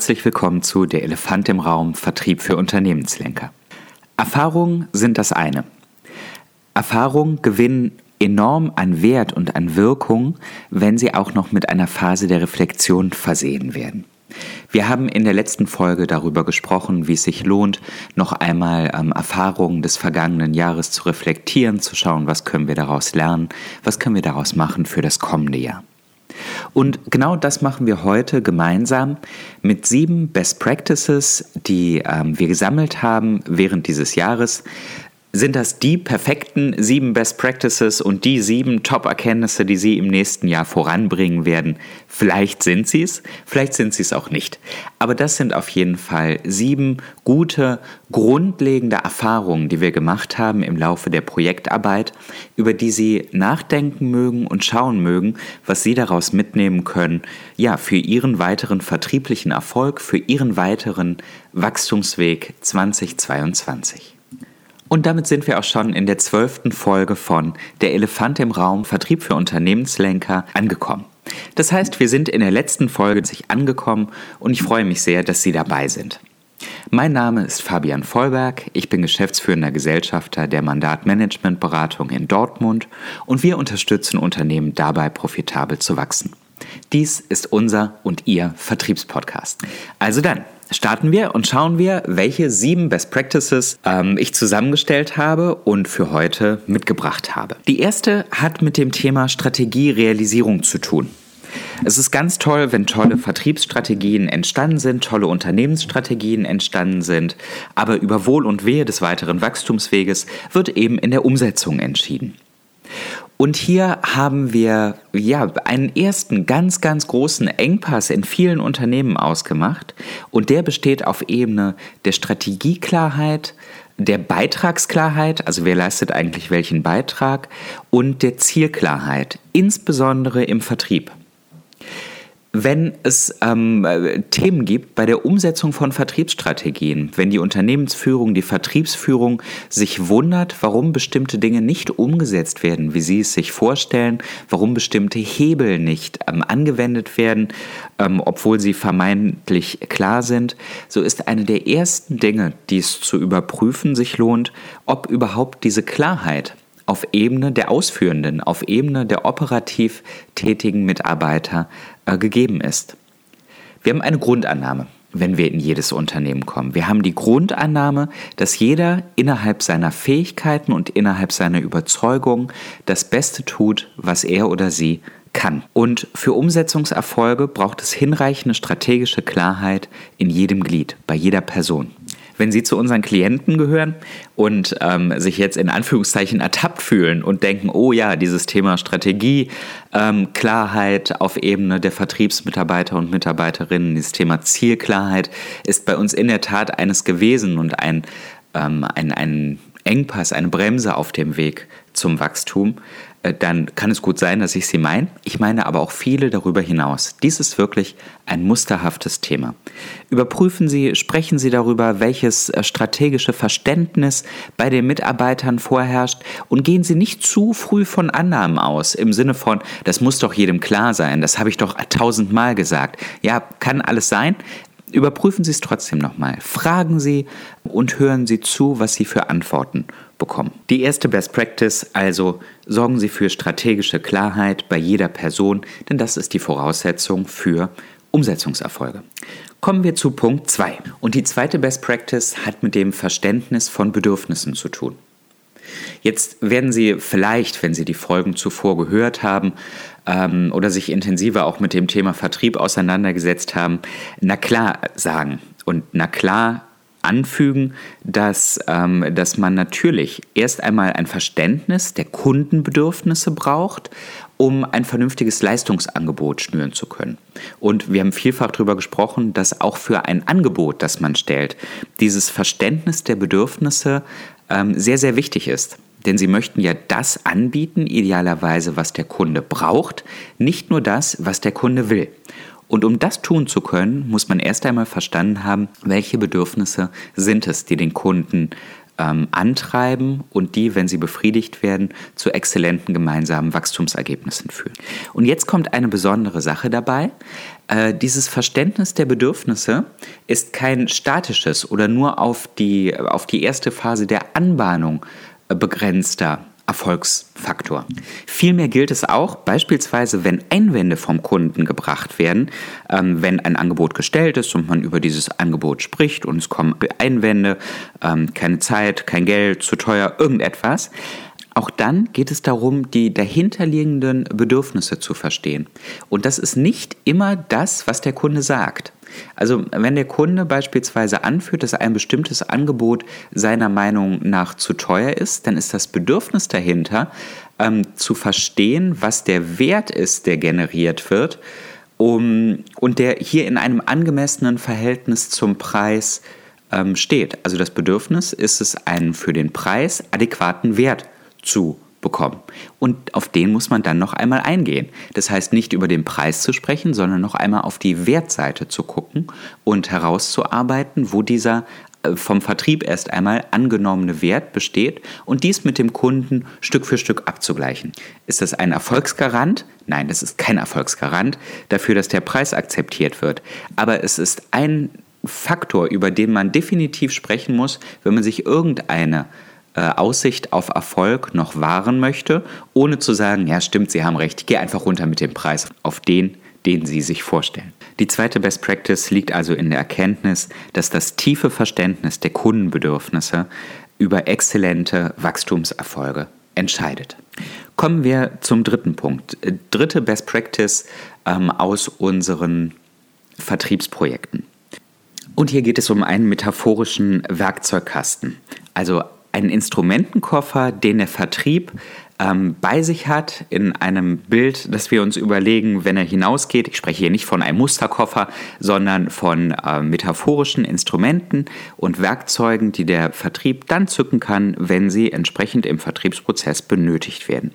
herzlich willkommen zu Der Elefant im Raum Vertrieb für Unternehmenslenker. Erfahrungen sind das eine. Erfahrungen gewinnen enorm an Wert und an Wirkung, wenn sie auch noch mit einer Phase der Reflexion versehen werden. Wir haben in der letzten Folge darüber gesprochen, wie es sich lohnt, noch einmal ähm, Erfahrungen des vergangenen Jahres zu reflektieren, zu schauen, was können wir daraus lernen, was können wir daraus machen für das kommende Jahr. Und genau das machen wir heute gemeinsam mit sieben Best Practices, die ähm, wir gesammelt haben während dieses Jahres, sind das die perfekten sieben Best Practices und die sieben Top-Erkenntnisse, die Sie im nächsten Jahr voranbringen werden? Vielleicht sind sie es, vielleicht sind sie es auch nicht. Aber das sind auf jeden Fall sieben gute, grundlegende Erfahrungen, die wir gemacht haben im Laufe der Projektarbeit, über die Sie nachdenken mögen und schauen mögen, was Sie daraus mitnehmen können, ja, für Ihren weiteren vertrieblichen Erfolg, für Ihren weiteren Wachstumsweg 2022. Und damit sind wir auch schon in der zwölften Folge von Der Elefant im Raum Vertrieb für Unternehmenslenker angekommen. Das heißt, wir sind in der letzten Folge sich angekommen und ich freue mich sehr, dass Sie dabei sind. Mein Name ist Fabian Vollberg, ich bin geschäftsführender Gesellschafter der Mandatmanagementberatung in Dortmund und wir unterstützen Unternehmen dabei, profitabel zu wachsen. Dies ist unser und Ihr Vertriebspodcast. Also dann, starten wir und schauen wir, welche sieben Best Practices ähm, ich zusammengestellt habe und für heute mitgebracht habe. Die erste hat mit dem Thema Strategierealisierung zu tun. Es ist ganz toll, wenn tolle Vertriebsstrategien entstanden sind, tolle Unternehmensstrategien entstanden sind, aber über Wohl und Wehe des weiteren Wachstumsweges wird eben in der Umsetzung entschieden. Und hier haben wir ja einen ersten ganz, ganz großen Engpass in vielen Unternehmen ausgemacht. Und der besteht auf Ebene der Strategieklarheit, der Beitragsklarheit, also wer leistet eigentlich welchen Beitrag, und der Zielklarheit, insbesondere im Vertrieb wenn es ähm, Themen gibt bei der Umsetzung von Vertriebsstrategien, wenn die Unternehmensführung, die Vertriebsführung sich wundert, warum bestimmte Dinge nicht umgesetzt werden, wie sie es sich vorstellen, warum bestimmte Hebel nicht ähm, angewendet werden, ähm, obwohl sie vermeintlich klar sind, so ist eine der ersten Dinge, die es zu überprüfen sich lohnt, ob überhaupt diese Klarheit auf Ebene der Ausführenden, auf Ebene der operativ tätigen Mitarbeiter äh, gegeben ist. Wir haben eine Grundannahme, wenn wir in jedes Unternehmen kommen. Wir haben die Grundannahme, dass jeder innerhalb seiner Fähigkeiten und innerhalb seiner Überzeugung das Beste tut, was er oder sie kann. Und für Umsetzungserfolge braucht es hinreichende strategische Klarheit in jedem Glied, bei jeder Person wenn Sie zu unseren Klienten gehören und ähm, sich jetzt in Anführungszeichen ertappt fühlen und denken, oh ja, dieses Thema Strategie, ähm, Klarheit auf Ebene der Vertriebsmitarbeiter und Mitarbeiterinnen, dieses Thema Zielklarheit ist bei uns in der Tat eines gewesen und ein, ähm, ein, ein Engpass, eine Bremse auf dem Weg zum Wachstum, dann kann es gut sein, dass ich sie meine. Ich meine aber auch viele darüber hinaus. Dies ist wirklich ein musterhaftes Thema. Überprüfen Sie, sprechen Sie darüber, welches äh, strategische Verständnis bei den Mitarbeitern vorherrscht und gehen Sie nicht zu früh von Annahmen aus, im Sinne von, das muss doch jedem klar sein, das habe ich doch tausendmal gesagt. Ja, kann alles sein. Überprüfen Sie es trotzdem nochmal. Fragen Sie und hören Sie zu, was Sie für Antworten bekommen. Die erste Best Practice, also sorgen Sie für strategische Klarheit bei jeder Person, denn das ist die Voraussetzung für Umsetzungserfolge. Kommen wir zu Punkt 2. Und die zweite Best Practice hat mit dem Verständnis von Bedürfnissen zu tun. Jetzt werden Sie vielleicht, wenn Sie die Folgen zuvor gehört haben ähm, oder sich intensiver auch mit dem Thema Vertrieb auseinandergesetzt haben, na klar sagen und na klar anfügen, dass, ähm, dass man natürlich erst einmal ein Verständnis der Kundenbedürfnisse braucht, um ein vernünftiges Leistungsangebot schnüren zu können. Und wir haben vielfach darüber gesprochen, dass auch für ein Angebot, das man stellt, dieses Verständnis der Bedürfnisse ähm, sehr, sehr wichtig ist. Denn sie möchten ja das anbieten, idealerweise, was der Kunde braucht, nicht nur das, was der Kunde will. Und um das tun zu können, muss man erst einmal verstanden haben, welche Bedürfnisse sind es, die den Kunden ähm, antreiben und die, wenn sie befriedigt werden, zu exzellenten gemeinsamen Wachstumsergebnissen führen. Und jetzt kommt eine besondere Sache dabei. Äh, dieses Verständnis der Bedürfnisse ist kein statisches oder nur auf die, auf die erste Phase der Anbahnung äh, begrenzter Erfolgsfaktor. Vielmehr gilt es auch, beispielsweise, wenn Einwände vom Kunden gebracht werden, ähm, wenn ein Angebot gestellt ist und man über dieses Angebot spricht und es kommen Einwände, ähm, keine Zeit, kein Geld, zu teuer, irgendetwas. Auch dann geht es darum, die dahinterliegenden Bedürfnisse zu verstehen. Und das ist nicht immer das, was der Kunde sagt. Also wenn der Kunde beispielsweise anführt, dass ein bestimmtes Angebot seiner Meinung nach zu teuer ist, dann ist das Bedürfnis dahinter, ähm, zu verstehen, was der Wert ist, der generiert wird, um, und der hier in einem angemessenen Verhältnis zum Preis ähm, steht. Also das Bedürfnis ist es, einen für den Preis adäquaten Wert zu bekommen. Und auf den muss man dann noch einmal eingehen. Das heißt, nicht über den Preis zu sprechen, sondern noch einmal auf die Wertseite zu gucken und herauszuarbeiten, wo dieser äh, vom Vertrieb erst einmal angenommene Wert besteht und dies mit dem Kunden Stück für Stück abzugleichen. Ist das ein Erfolgsgarant? Nein, das ist kein Erfolgsgarant dafür, dass der Preis akzeptiert wird. Aber es ist ein Faktor, über den man definitiv sprechen muss, wenn man sich irgendeine Aussicht auf Erfolg noch wahren möchte, ohne zu sagen, ja stimmt, Sie haben recht, ich gehe einfach runter mit dem Preis auf den, den Sie sich vorstellen. Die zweite Best Practice liegt also in der Erkenntnis, dass das tiefe Verständnis der Kundenbedürfnisse über exzellente Wachstumserfolge entscheidet. Kommen wir zum dritten Punkt. Dritte Best Practice ähm, aus unseren Vertriebsprojekten. Und hier geht es um einen metaphorischen Werkzeugkasten. Also einen Instrumentenkoffer, den der Vertrieb ähm, bei sich hat, in einem Bild, das wir uns überlegen, wenn er hinausgeht. Ich spreche hier nicht von einem Musterkoffer, sondern von äh, metaphorischen Instrumenten und Werkzeugen, die der Vertrieb dann zücken kann, wenn sie entsprechend im Vertriebsprozess benötigt werden.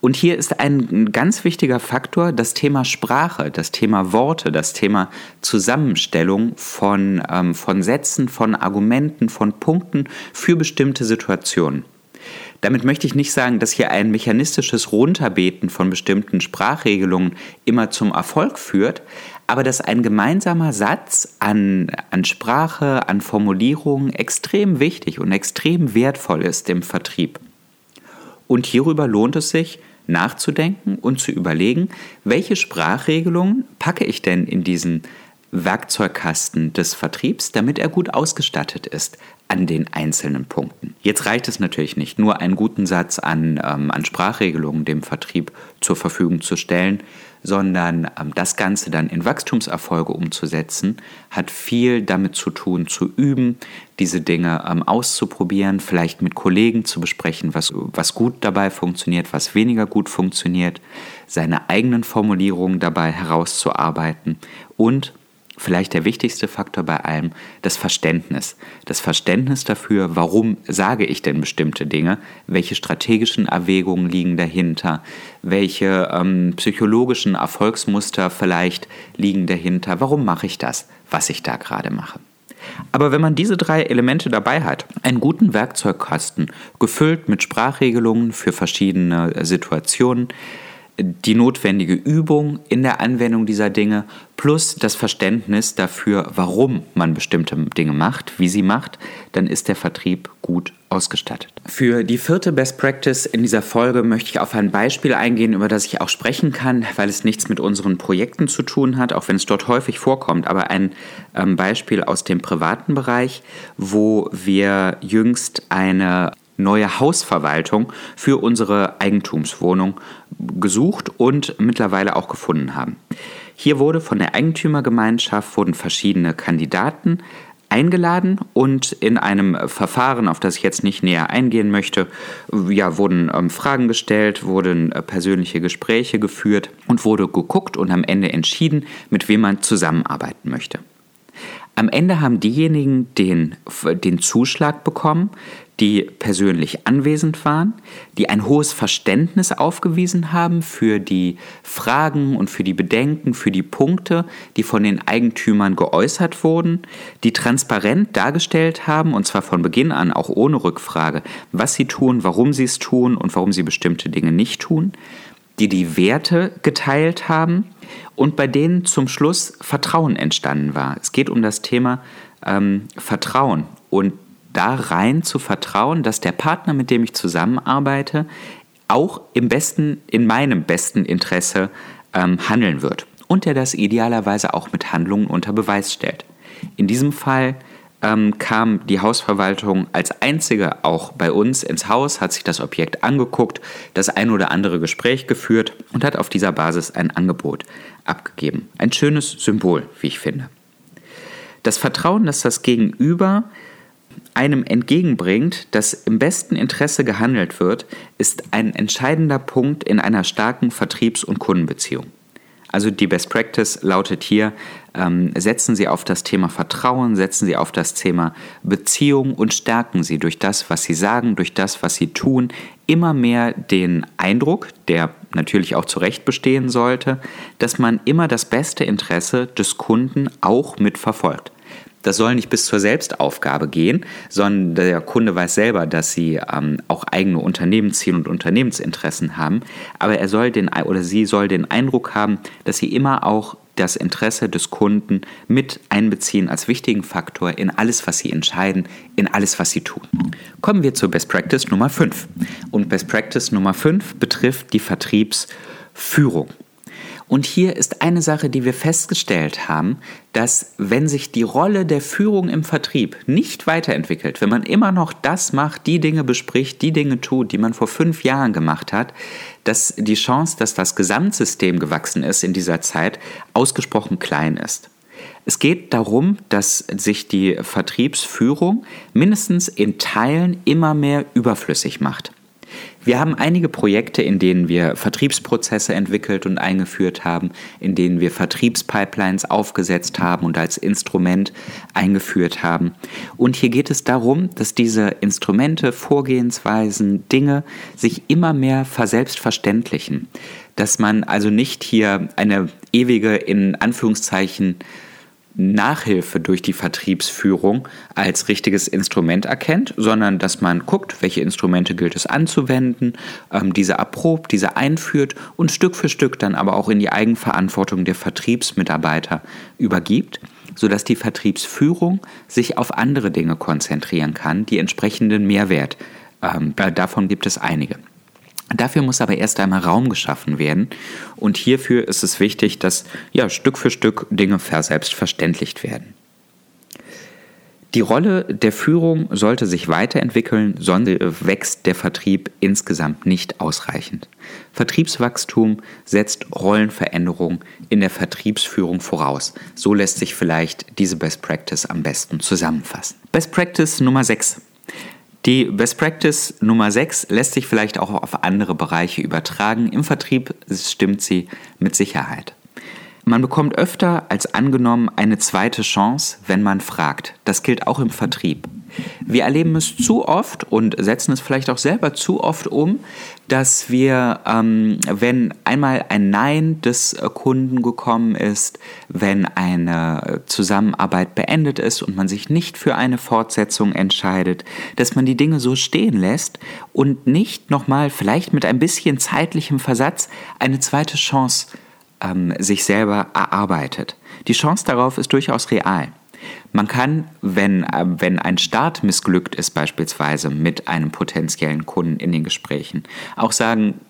Und hier ist ein ganz wichtiger Faktor das Thema Sprache, das Thema Worte, das Thema Zusammenstellung von, ähm, von Sätzen, von Argumenten, von Punkten für bestimmte Situationen. Damit möchte ich nicht sagen, dass hier ein mechanistisches Runterbeten von bestimmten Sprachregelungen immer zum Erfolg führt, aber dass ein gemeinsamer Satz an, an Sprache, an Formulierungen extrem wichtig und extrem wertvoll ist im Vertrieb. Und hierüber lohnt es sich, nachzudenken und zu überlegen, welche Sprachregelungen packe ich denn in diesen Werkzeugkasten des Vertriebs, damit er gut ausgestattet ist an den einzelnen Punkten. Jetzt reicht es natürlich nicht, nur einen guten Satz an, ähm, an Sprachregelungen dem Vertrieb zur Verfügung zu stellen, sondern ähm, das Ganze dann in Wachstumserfolge umzusetzen, hat viel damit zu tun, zu üben, diese Dinge ähm, auszuprobieren, vielleicht mit Kollegen zu besprechen, was, was gut dabei funktioniert, was weniger gut funktioniert, seine eigenen Formulierungen dabei herauszuarbeiten und vielleicht der wichtigste Faktor bei allem, das Verständnis. Das Verständnis dafür, warum sage ich denn bestimmte Dinge, welche strategischen Erwägungen liegen dahinter, welche ähm, psychologischen Erfolgsmuster vielleicht liegen dahinter, warum mache ich das, was ich da gerade mache. Aber wenn man diese drei Elemente dabei hat, einen guten Werkzeugkasten, gefüllt mit Sprachregelungen für verschiedene Situationen, die notwendige Übung in der Anwendung dieser Dinge plus das Verständnis dafür, warum man bestimmte Dinge macht, wie sie macht, dann ist der Vertrieb gut ausgestattet. Für die vierte Best Practice in dieser Folge möchte ich auf ein Beispiel eingehen, über das ich auch sprechen kann, weil es nichts mit unseren Projekten zu tun hat, auch wenn es dort häufig vorkommt, aber ein ähm, Beispiel aus dem privaten Bereich, wo wir jüngst eine neue Hausverwaltung für unsere Eigentumswohnung gesucht und mittlerweile auch gefunden haben. Hier wurde von der Eigentümergemeinschaft wurden verschiedene Kandidaten eingeladen und in einem Verfahren, auf das ich jetzt nicht näher eingehen möchte, ja, wurden ähm, Fragen gestellt, wurden äh, persönliche Gespräche geführt und wurde geguckt und am Ende entschieden, mit wem man zusammenarbeiten möchte. Am Ende haben diejenigen den, den Zuschlag bekommen, die persönlich anwesend waren, die ein hohes Verständnis aufgewiesen haben für die Fragen und für die Bedenken, für die Punkte, die von den Eigentümern geäußert wurden, die transparent dargestellt haben, und zwar von Beginn an auch ohne Rückfrage, was sie tun, warum sie es tun und warum sie bestimmte Dinge nicht tun, die die Werte geteilt haben und bei denen zum Schluss Vertrauen entstanden war. Es geht um das Thema ähm, Vertrauen und da rein zu vertrauen, dass der Partner, mit dem ich zusammenarbeite, auch im besten, in meinem besten Interesse ähm, handeln wird und der das idealerweise auch mit Handlungen unter Beweis stellt. In diesem Fall ähm, kam die Hausverwaltung als einzige auch bei uns ins Haus, hat sich das Objekt angeguckt, das ein oder andere Gespräch geführt und hat auf dieser Basis ein Angebot abgegeben. Ein schönes Symbol, wie ich finde. Das Vertrauen, dass das Gegenüber einem entgegenbringt, dass im besten Interesse gehandelt wird, ist ein entscheidender Punkt in einer starken Vertriebs- und Kundenbeziehung. Also die Best Practice lautet hier, ähm, setzen Sie auf das Thema Vertrauen, setzen Sie auf das Thema Beziehung und stärken Sie durch das, was Sie sagen, durch das, was Sie tun, immer mehr den Eindruck, der natürlich auch zu Recht bestehen sollte, dass man immer das beste Interesse des Kunden auch mitverfolgt. Das soll nicht bis zur Selbstaufgabe gehen, sondern der Kunde weiß selber, dass sie ähm, auch eigene Unternehmensziele und Unternehmensinteressen haben. Aber er soll den oder sie soll den Eindruck haben, dass sie immer auch das Interesse des Kunden mit einbeziehen als wichtigen Faktor in alles, was sie entscheiden, in alles, was sie tun. Kommen wir zur Best Practice Nummer 5. Und Best Practice Nummer 5 betrifft die Vertriebsführung. Und hier ist eine Sache, die wir festgestellt haben, dass wenn sich die Rolle der Führung im Vertrieb nicht weiterentwickelt, wenn man immer noch das macht, die Dinge bespricht, die Dinge tut, die man vor fünf Jahren gemacht hat, dass die Chance, dass das Gesamtsystem gewachsen ist in dieser Zeit, ausgesprochen klein ist. Es geht darum, dass sich die Vertriebsführung mindestens in Teilen immer mehr überflüssig macht. Wir haben einige Projekte, in denen wir Vertriebsprozesse entwickelt und eingeführt haben, in denen wir Vertriebspipelines aufgesetzt haben und als Instrument eingeführt haben. Und hier geht es darum, dass diese Instrumente, Vorgehensweisen, Dinge sich immer mehr verselbstverständlichen. Dass man also nicht hier eine ewige, in Anführungszeichen, Nachhilfe durch die Vertriebsführung als richtiges Instrument erkennt, sondern dass man guckt, welche Instrumente gilt es anzuwenden, ähm, diese erprobt, diese einführt und Stück für Stück dann aber auch in die Eigenverantwortung der Vertriebsmitarbeiter übergibt, sodass die Vertriebsführung sich auf andere Dinge konzentrieren kann, die entsprechenden Mehrwert. Ähm, davon gibt es einige. Dafür muss aber erst einmal Raum geschaffen werden und hierfür ist es wichtig, dass ja, Stück für Stück Dinge verselbstverständlicht werden. Die Rolle der Führung sollte sich weiterentwickeln, sonst wächst der Vertrieb insgesamt nicht ausreichend. Vertriebswachstum setzt Rollenveränderung in der Vertriebsführung voraus. So lässt sich vielleicht diese Best Practice am besten zusammenfassen. Best Practice Nummer 6. Die Best Practice Nummer 6 lässt sich vielleicht auch auf andere Bereiche übertragen. Im Vertrieb stimmt sie mit Sicherheit. Man bekommt öfter als angenommen eine zweite Chance, wenn man fragt. Das gilt auch im Vertrieb. Wir erleben es zu oft und setzen es vielleicht auch selber zu oft um, dass wir, ähm, wenn einmal ein Nein des Kunden gekommen ist, wenn eine Zusammenarbeit beendet ist und man sich nicht für eine Fortsetzung entscheidet, dass man die Dinge so stehen lässt und nicht nochmal vielleicht mit ein bisschen zeitlichem Versatz eine zweite Chance ähm, sich selber erarbeitet. Die Chance darauf ist durchaus real. Man kann, wenn, äh, wenn ein Start missglückt ist, beispielsweise mit einem potenziellen Kunden in den Gesprächen, auch sagen,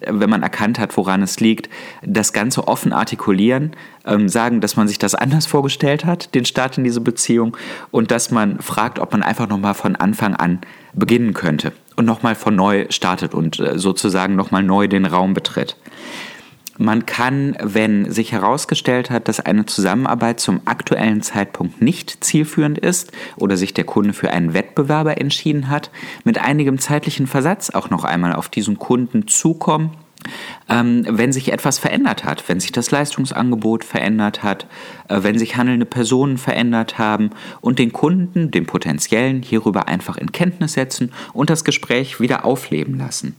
wenn man erkannt hat, woran es liegt, das Ganze offen artikulieren, ähm, sagen, dass man sich das anders vorgestellt hat, den Start in diese Beziehung, und dass man fragt, ob man einfach nochmal von Anfang an beginnen könnte und nochmal von neu startet und äh, sozusagen nochmal neu den Raum betritt. Man kann, wenn sich herausgestellt hat, dass eine Zusammenarbeit zum aktuellen Zeitpunkt nicht zielführend ist oder sich der Kunde für einen Wettbewerber entschieden hat, mit einigem zeitlichen Versatz auch noch einmal auf diesen Kunden zukommen ähm, wenn sich etwas verändert hat, wenn sich das Leistungsangebot verändert hat, äh, wenn sich handelnde Personen verändert haben und den Kunden, den potenziellen, hierüber einfach in Kenntnis setzen und das Gespräch wieder aufleben lassen.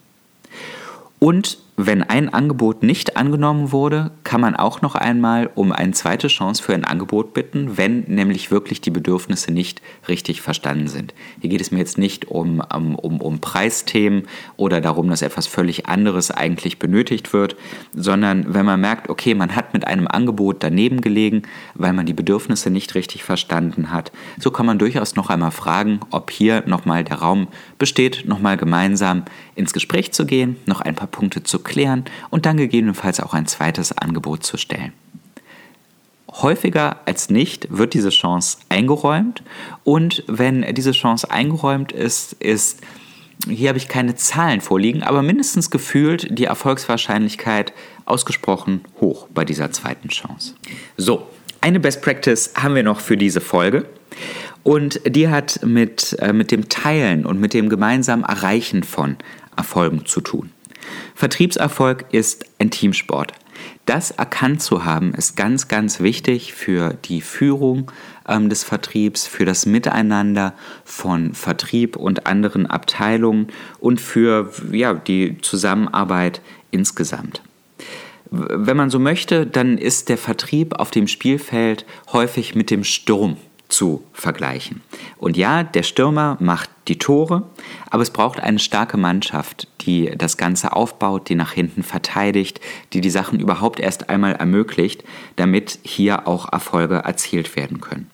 Und wenn ein Angebot nicht angenommen wurde, kann man auch noch einmal um eine zweite Chance für ein Angebot bitten, wenn nämlich wirklich die Bedürfnisse nicht richtig verstanden sind. Hier geht es mir jetzt nicht um, um, um Preisthemen oder darum, dass etwas völlig anderes eigentlich benötigt wird, sondern wenn man merkt, okay, man hat mit einem Angebot daneben gelegen, weil man die Bedürfnisse nicht richtig verstanden hat, so kann man durchaus noch einmal fragen, ob hier nochmal der Raum besteht, nochmal gemeinsam ins Gespräch zu gehen, noch ein paar Punkte zu klären und dann gegebenenfalls auch ein zweites Angebot zu stellen. Häufiger als nicht wird diese Chance eingeräumt und wenn diese Chance eingeräumt ist, ist, hier habe ich keine Zahlen vorliegen, aber mindestens gefühlt die Erfolgswahrscheinlichkeit ausgesprochen hoch bei dieser zweiten Chance. So, eine Best Practice haben wir noch für diese Folge. Und die hat mit, äh, mit dem Teilen und mit dem gemeinsamen Erreichen von Erfolgen zu tun. Vertriebserfolg ist ein Teamsport. Das erkannt zu haben, ist ganz, ganz wichtig für die Führung ähm, des Vertriebs, für das Miteinander von Vertrieb und anderen Abteilungen und für ja, die Zusammenarbeit insgesamt. Wenn man so möchte, dann ist der Vertrieb auf dem Spielfeld häufig mit dem Sturm zu vergleichen. Und ja, der Stürmer macht die Tore, aber es braucht eine starke Mannschaft, die das Ganze aufbaut, die nach hinten verteidigt, die die Sachen überhaupt erst einmal ermöglicht, damit hier auch Erfolge erzielt werden können.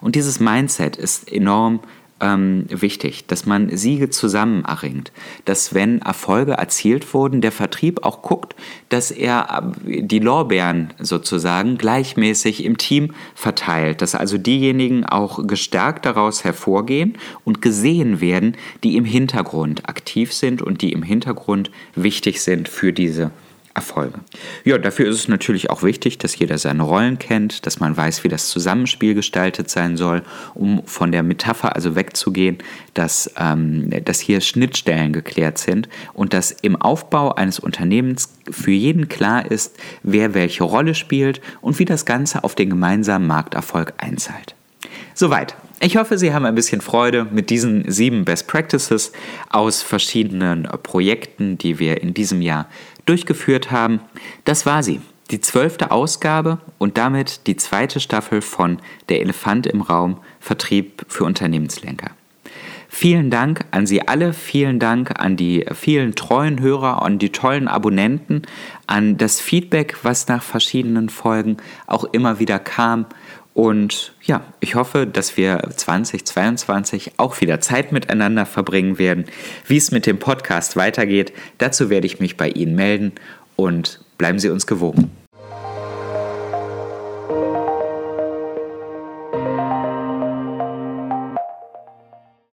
Und dieses Mindset ist enorm ähm, wichtig, dass man Siege zusammen erringt, dass wenn Erfolge erzielt wurden, der Vertrieb auch guckt, dass er äh, die Lorbeeren sozusagen gleichmäßig im Team verteilt, dass also diejenigen auch gestärkt daraus hervorgehen und gesehen werden, die im Hintergrund aktiv sind und die im Hintergrund wichtig sind für diese Erfolge. Ja, dafür ist es natürlich auch wichtig, dass jeder seine Rollen kennt, dass man weiß, wie das Zusammenspiel gestaltet sein soll, um von der Metapher also wegzugehen, dass, ähm, dass hier Schnittstellen geklärt sind und dass im Aufbau eines Unternehmens für jeden klar ist, wer welche Rolle spielt und wie das Ganze auf den gemeinsamen Markterfolg einzahlt. Soweit. Ich hoffe, Sie haben ein bisschen Freude mit diesen sieben Best Practices aus verschiedenen Projekten, die wir in diesem Jahr durchgeführt haben. Das war sie, die zwölfte Ausgabe und damit die zweite Staffel von Der Elefant im Raum Vertrieb für Unternehmenslenker. Vielen Dank an Sie alle, vielen Dank an die vielen treuen Hörer, an die tollen Abonnenten, an das Feedback, was nach verschiedenen Folgen auch immer wieder kam. Und ja, ich hoffe, dass wir 2022 auch wieder Zeit miteinander verbringen werden. Wie es mit dem Podcast weitergeht, dazu werde ich mich bei Ihnen melden und bleiben Sie uns gewogen.